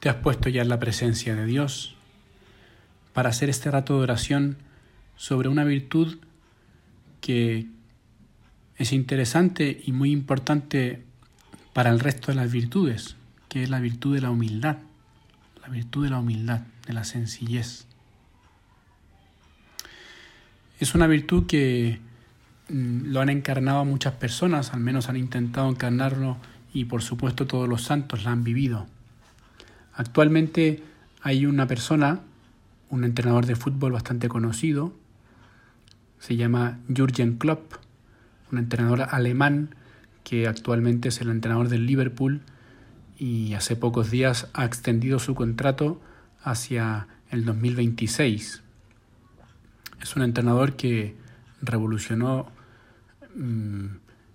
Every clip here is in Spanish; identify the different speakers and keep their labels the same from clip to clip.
Speaker 1: ¿Te has puesto ya en la presencia de Dios para hacer este rato de oración sobre una virtud que es interesante y muy importante para el resto de las virtudes, que es la virtud de la humildad, la virtud de la humildad, de la sencillez. Es una virtud que mm, lo han encarnado muchas personas, al menos han intentado encarnarlo y por supuesto todos los santos la han vivido. Actualmente hay una persona, un entrenador de fútbol bastante conocido, se llama Jürgen Klopp, un entrenador alemán que actualmente es el entrenador del Liverpool y hace pocos días ha extendido su contrato hacia el 2026. Es un entrenador que revolucionó mm,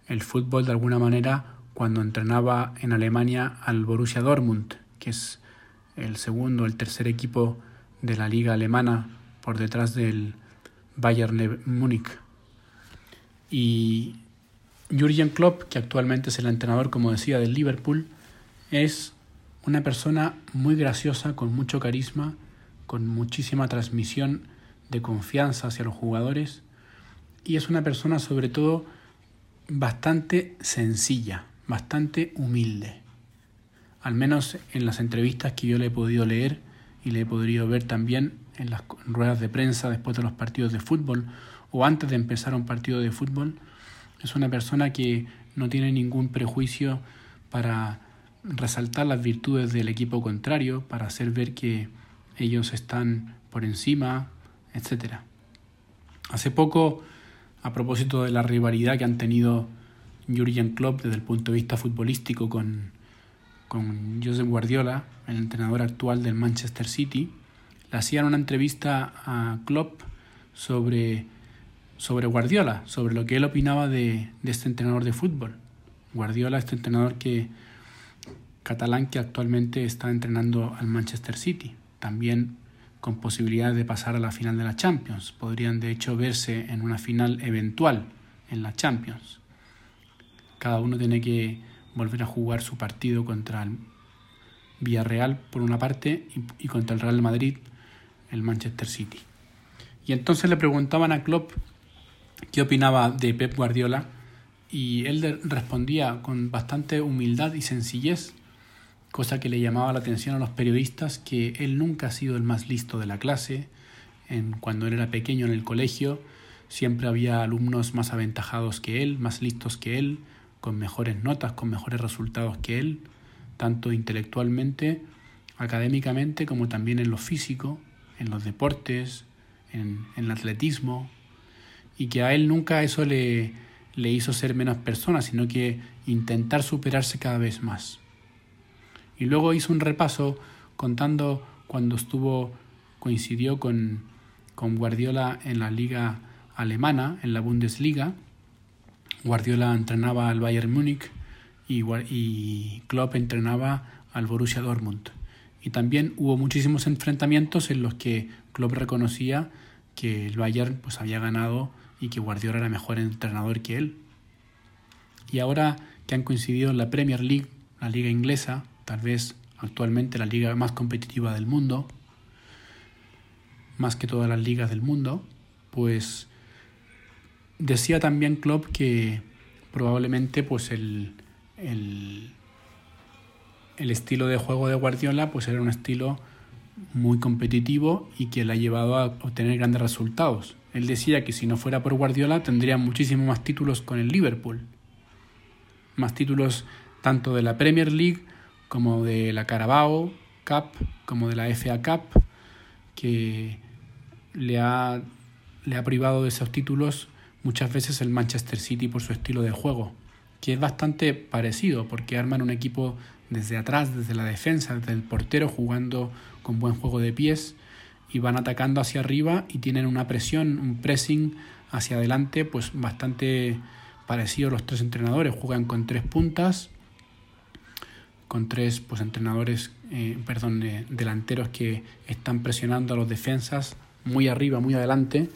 Speaker 1: el fútbol de alguna manera cuando entrenaba en Alemania al Borussia Dortmund, que es el segundo, el tercer equipo de la liga alemana por detrás del Bayern Múnich. Y Jürgen Klopp, que actualmente es el entrenador, como decía, del Liverpool, es una persona muy graciosa, con mucho carisma, con muchísima transmisión de confianza hacia los jugadores y es una persona sobre todo bastante sencilla, bastante humilde. Al menos en las entrevistas que yo le he podido leer y le he podido ver también en las ruedas de prensa después de los partidos de fútbol o antes de empezar un partido de fútbol, es una persona que no tiene ningún prejuicio para resaltar las virtudes del equipo contrario, para hacer ver que ellos están por encima, etc. Hace poco, a propósito de la rivalidad que han tenido Jurgen Klopp desde el punto de vista futbolístico con, con Josep Guardiola, el entrenador actual del Manchester City, le hacían una entrevista a Klopp sobre, sobre Guardiola, sobre lo que él opinaba de, de este entrenador de fútbol. Guardiola, este entrenador que catalán que actualmente está entrenando al Manchester City, también con posibilidades de pasar a la final de la Champions. Podrían de hecho verse en una final eventual en la Champions. Cada uno tiene que volver a jugar su partido contra el Villarreal por una parte y, contra el Real Madrid, el Manchester City. Y entonces le preguntaban a Klopp qué opinaba de Pep Guardiola y él respondía con bastante humildad y sencillez cosa que le llamaba la atención a los periodistas que él nunca ha sido el más listo de la clase. En, cuando él era pequeño en el colegio, siempre había alumnos más aventajados que él, más listos que él, con mejores notas, con mejores resultados que él, tanto intelectualmente, académicamente, como también en lo físico, en los deportes, en, el atletismo, y que a él nunca eso le, le hizo ser menos persona, sino que intentar superarse cada vez más. Y luego hizo un repaso contando cuando estuvo, coincidió con, con Guardiola en la liga alemana, en la Bundesliga. Guardiola entrenaba al Bayern Múnich y, y Klopp entrenaba al Borussia Dortmund. Y también hubo muchísimos enfrentamientos en los que Klopp reconocía que el Bayern pues, había ganado y que Guardiola era mejor entrenador que él. Y ahora que han coincidido en la Premier League, la liga inglesa, tal vez actualmente la liga más competitiva del mundo, más que todas las ligas del mundo, pues decía también Klopp que probablemente pues el, el, el estilo de juego de Guardiola pues era un estilo muy competitivo y que le ha llevado a obtener grandes resultados. Él decía que si no fuera por Guardiola tendría muchísimos más títulos con el Liverpool. Más títulos tanto de la Premier League como de la Carabao Cup, como de la FA Cup, que le ha, le ha privado de esos títulos muchas veces el Manchester City por su estilo de juego, que es bastante parecido porque arman un equipo desde atrás, desde la defensa, desde el portero jugando con buen juego de pies y van atacando hacia arriba y tienen una presión, un pressing hacia adelante pues bastante parecido los tres entrenadores, juegan con tres puntas con tres pues, entrenadores, eh, perdón, delanteros que están presionando a los defensas muy arriba, muy adelante,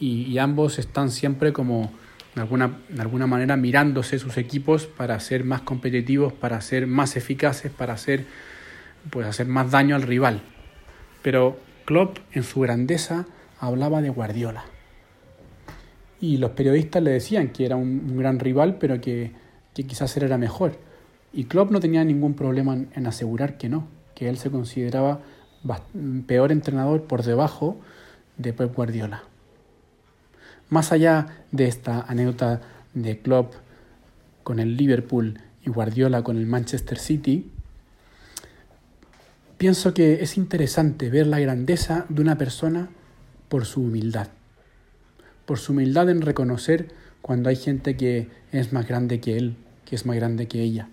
Speaker 1: y, ambos están siempre como de alguna, de alguna manera mirándose sus equipos para ser más competitivos, para ser más eficaces, para ser pues hacer más daño al rival. Pero Klopp en su grandeza hablaba de Guardiola. Y los periodistas le decían que era un, gran rival, pero que, que, quizás él era mejor. Y Klopp no tenía ningún problema en, asegurar que no, que él se consideraba peor entrenador por debajo de Pep Guardiola. Más allá de esta anécdota de Klopp con el Liverpool y Guardiola con el Manchester City, pienso que es interesante ver la grandeza de una persona por su humildad, por su humildad en reconocer cuando hay gente que es más grande que él, que es más grande que ella.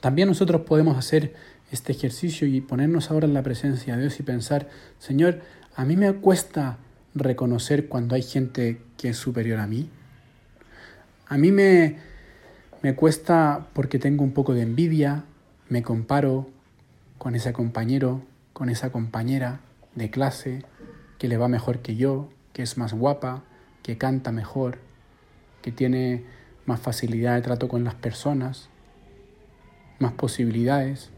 Speaker 1: También nosotros podemos hacer este ejercicio y ponernos ahora en la presencia de Dios y pensar, Señor, a mí me cuesta reconocer cuando hay gente que es superior a mí. A mí me, me cuesta porque tengo un poco de envidia, me comparo con ese compañero, con esa compañera de clase que le va mejor que yo, que es más guapa, que canta mejor, que tiene más facilidad de trato con las personas, más posibilidades.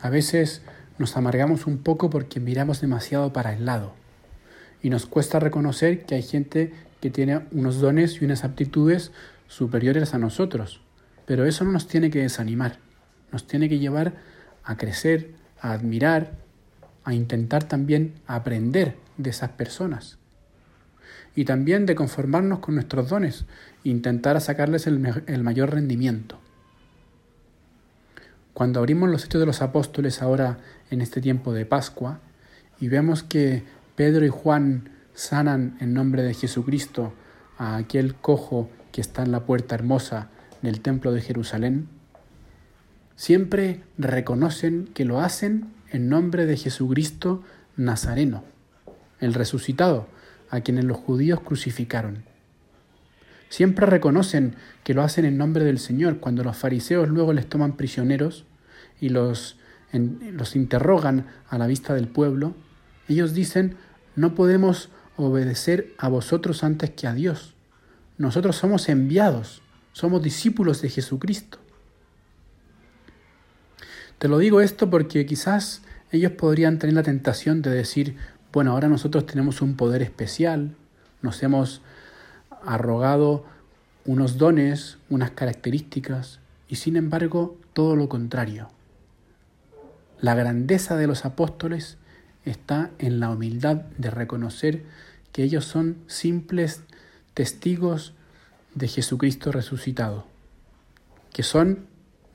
Speaker 1: A veces nos amargamos un poco porque miramos demasiado para el lado y nos cuesta reconocer que hay gente que tiene unos dones y unas aptitudes superiores a nosotros. Pero eso no nos tiene que desanimar, nos tiene que llevar a crecer, a admirar, a intentar también aprender de esas personas. Y también de conformarnos con nuestros dones, intentar sacarles el, el mayor rendimiento. Cuando abrimos los hechos de los apóstoles ahora en este tiempo de Pascua y vemos que Pedro y Juan sanan en nombre de Jesucristo a aquel cojo que está en la puerta hermosa del templo de Jerusalén, siempre reconocen que lo hacen en nombre de Jesucristo Nazareno, el resucitado, a quienes los judíos crucificaron. Siempre reconocen que lo hacen en nombre del Señor cuando los fariseos luego les toman prisioneros y los, los interrogan a la vista del pueblo. Ellos dicen, no podemos obedecer a vosotros antes que a Dios. Nosotros somos enviados, somos discípulos de Jesucristo. Te lo digo esto porque quizás ellos podrían tener la tentación de decir, bueno, ahora nosotros tenemos un poder especial, nos hemos arrogado unos dones, unas características, y sin embargo todo lo contrario. La grandeza de los apóstoles está en la humildad de reconocer que ellos son simples testigos de Jesucristo resucitado, que son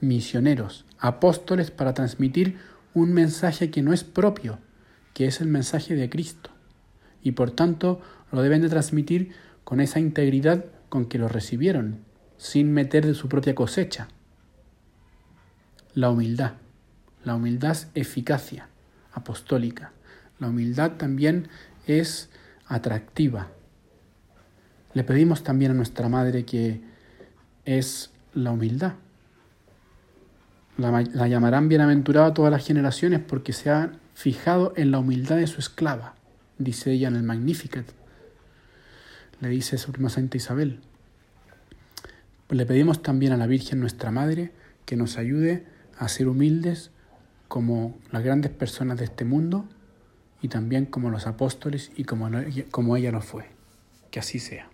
Speaker 1: misioneros, apóstoles para transmitir un mensaje que no es propio, que es el mensaje de Cristo, y por tanto lo deben de transmitir con esa integridad con que lo recibieron, sin meter de su propia cosecha. La humildad. La humildad es eficacia apostólica. La humildad también es atractiva. Le pedimos también a nuestra Madre que es la humildad. La, llamarán bienaventurada todas las generaciones porque se ha fijado en la humildad de su esclava, dice ella en el Magnificat. Le dice su prima Santa Isabel. Le pedimos también a la Virgen nuestra Madre que nos ayude a ser humildes como las grandes personas de este mundo y también como los apóstoles y como, como ella lo fue. Que así sea.